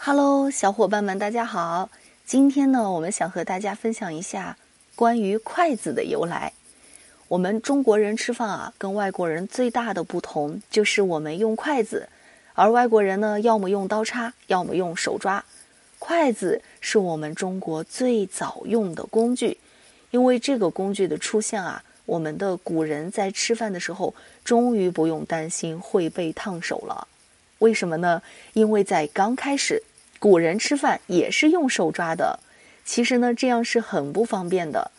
Hello，小伙伴们，大家好。今天呢，我们想和大家分享一下关于筷子的由来。我们中国人吃饭啊，跟外国人最大的不同就是我们用筷子，而外国人呢，要么用刀叉，要么用手抓。筷子是我们中国最早用的工具，因为这个工具的出现啊，我们的古人在吃饭的时候，终于不用担心会被烫手了。为什么呢？因为在刚开始，古人吃饭也是用手抓的。其实呢，这样是很不方便的。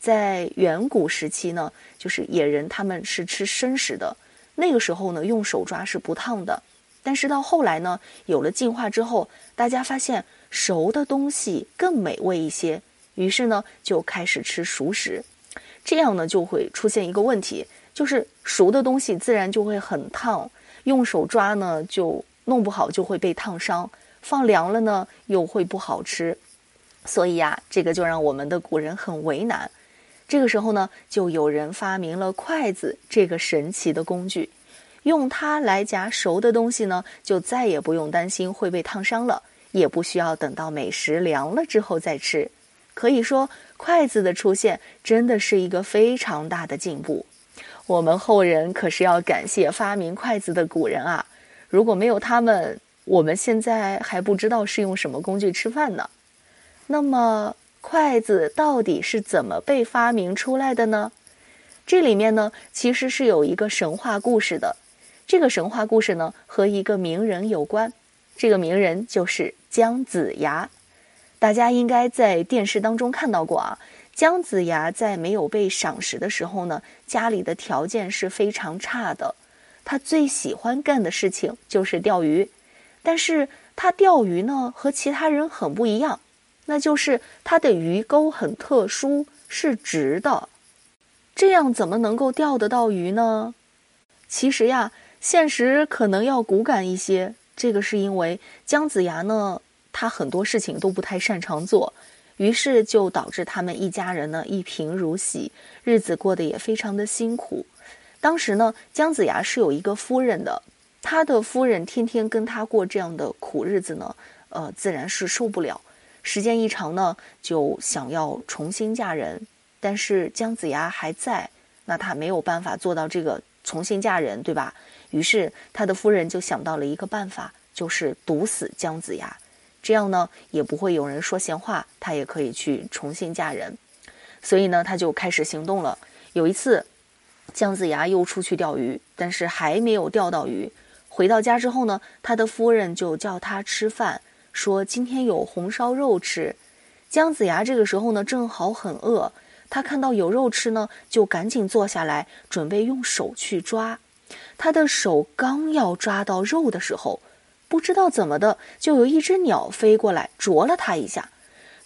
在远古时期呢，就是野人他们是吃生食的，那个时候呢，用手抓是不烫的。但是到后来呢，有了进化之后，大家发现熟的东西更美味一些，于是呢，就开始吃熟食。这样呢，就会出现一个问题，就是熟的东西自然就会很烫，用手抓呢就弄不好就会被烫伤，放凉了呢又会不好吃。所以呀，这个就让我们的古人很为难。这个时候呢，就有人发明了筷子这个神奇的工具，用它来夹熟的东西呢，就再也不用担心会被烫伤了，也不需要等到美食凉了之后再吃。可以说，筷子的出现真的是一个非常大的进步。我们后人可是要感谢发明筷子的古人啊！如果没有他们，我们现在还不知道是用什么工具吃饭呢。那么，筷子到底是怎么被发明出来的呢？这里面呢，其实是有一个神话故事的。这个神话故事呢，和一个名人有关。这个名人就是姜子牙。大家应该在电视当中看到过啊。姜子牙在没有被赏识的时候呢，家里的条件是非常差的。他最喜欢干的事情就是钓鱼，但是他钓鱼呢，和其他人很不一样。那就是他的鱼钩很特殊，是直的，这样怎么能够钓得到鱼呢？其实呀，现实可能要骨感一些。这个是因为姜子牙呢，他很多事情都不太擅长做，于是就导致他们一家人呢一贫如洗，日子过得也非常的辛苦。当时呢，姜子牙是有一个夫人的，他的夫人天天跟他过这样的苦日子呢，呃，自然是受不了。时间一长呢，就想要重新嫁人，但是姜子牙还在，那他没有办法做到这个重新嫁人，对吧？于是他的夫人就想到了一个办法，就是毒死姜子牙，这样呢也不会有人说闲话，他也可以去重新嫁人。所以呢，他就开始行动了。有一次，姜子牙又出去钓鱼，但是还没有钓到鱼。回到家之后呢，他的夫人就叫他吃饭。说今天有红烧肉吃，姜子牙这个时候呢正好很饿，他看到有肉吃呢，就赶紧坐下来准备用手去抓。他的手刚要抓到肉的时候，不知道怎么的，就有一只鸟飞过来啄了他一下，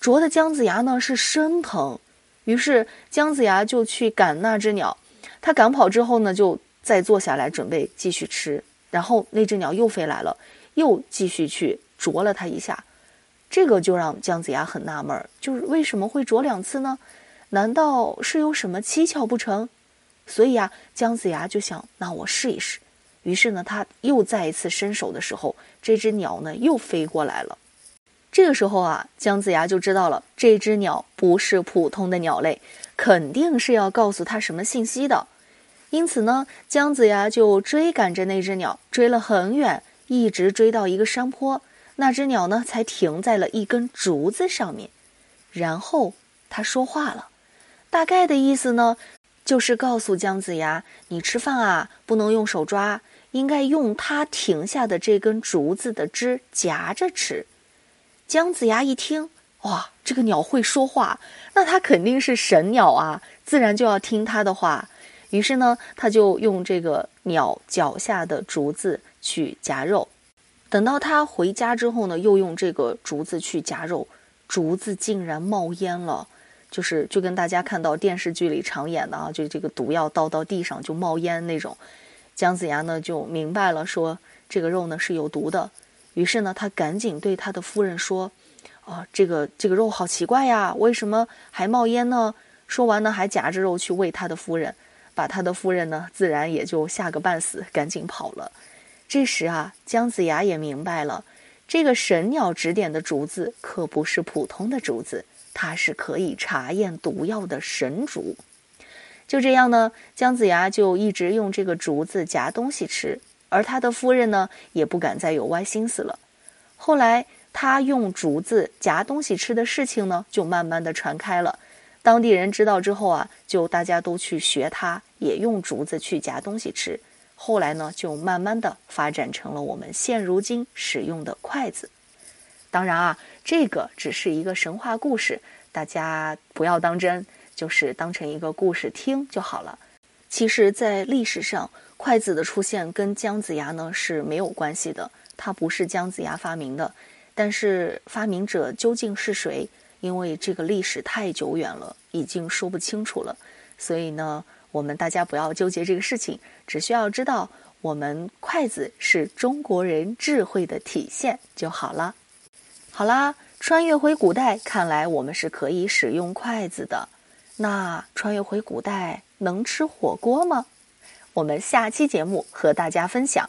啄的姜子牙呢是生疼。于是姜子牙就去赶那只鸟，他赶跑之后呢，就再坐下来准备继续吃。然后那只鸟又飞来了，又继续去。啄了他一下，这个就让姜子牙很纳闷，就是为什么会啄两次呢？难道是有什么蹊跷不成？所以啊，姜子牙就想，那我试一试。于是呢，他又再一次伸手的时候，这只鸟呢又飞过来了。这个时候啊，姜子牙就知道了，这只鸟不是普通的鸟类，肯定是要告诉他什么信息的。因此呢，姜子牙就追赶着那只鸟，追了很远，一直追到一个山坡。那只鸟呢，才停在了一根竹子上面，然后他说话了，大概的意思呢，就是告诉姜子牙：“你吃饭啊，不能用手抓，应该用它停下的这根竹子的枝夹着吃。”姜子牙一听，哇，这个鸟会说话，那它肯定是神鸟啊，自然就要听它的话。于是呢，他就用这个鸟脚下的竹子去夹肉。等到他回家之后呢，又用这个竹子去夹肉，竹子竟然冒烟了，就是就跟大家看到电视剧里常演的啊，就这个毒药倒到地上就冒烟那种。姜子牙呢就明白了，说这个肉呢是有毒的，于是呢他赶紧对他的夫人说：“啊，这个这个肉好奇怪呀，为什么还冒烟呢？”说完呢，还夹着肉去喂他的夫人，把他的夫人呢自然也就吓个半死，赶紧跑了。这时啊，姜子牙也明白了，这个神鸟指点的竹子可不是普通的竹子，它是可以查验毒药的神竹。就这样呢，姜子牙就一直用这个竹子夹东西吃，而他的夫人呢，也不敢再有歪心思了。后来，他用竹子夹东西吃的事情呢，就慢慢的传开了。当地人知道之后啊，就大家都去学他，也用竹子去夹东西吃。后来呢，就慢慢的发展成了我们现如今使用的筷子。当然啊，这个只是一个神话故事，大家不要当真。就是当成一个故事听就好了。其实，在历史上，筷子的出现跟姜子牙呢是没有关系的，它不是姜子牙发明的。但是发明者究竟是谁？因为这个历史太久远了，已经说不清楚了。所以呢，我们大家不要纠结这个事情，只需要知道我们筷子是中国人智慧的体现就好了。好啦，穿越回古代，看来我们是可以使用筷子的。那穿越回古代能吃火锅吗？我们下期节目和大家分享。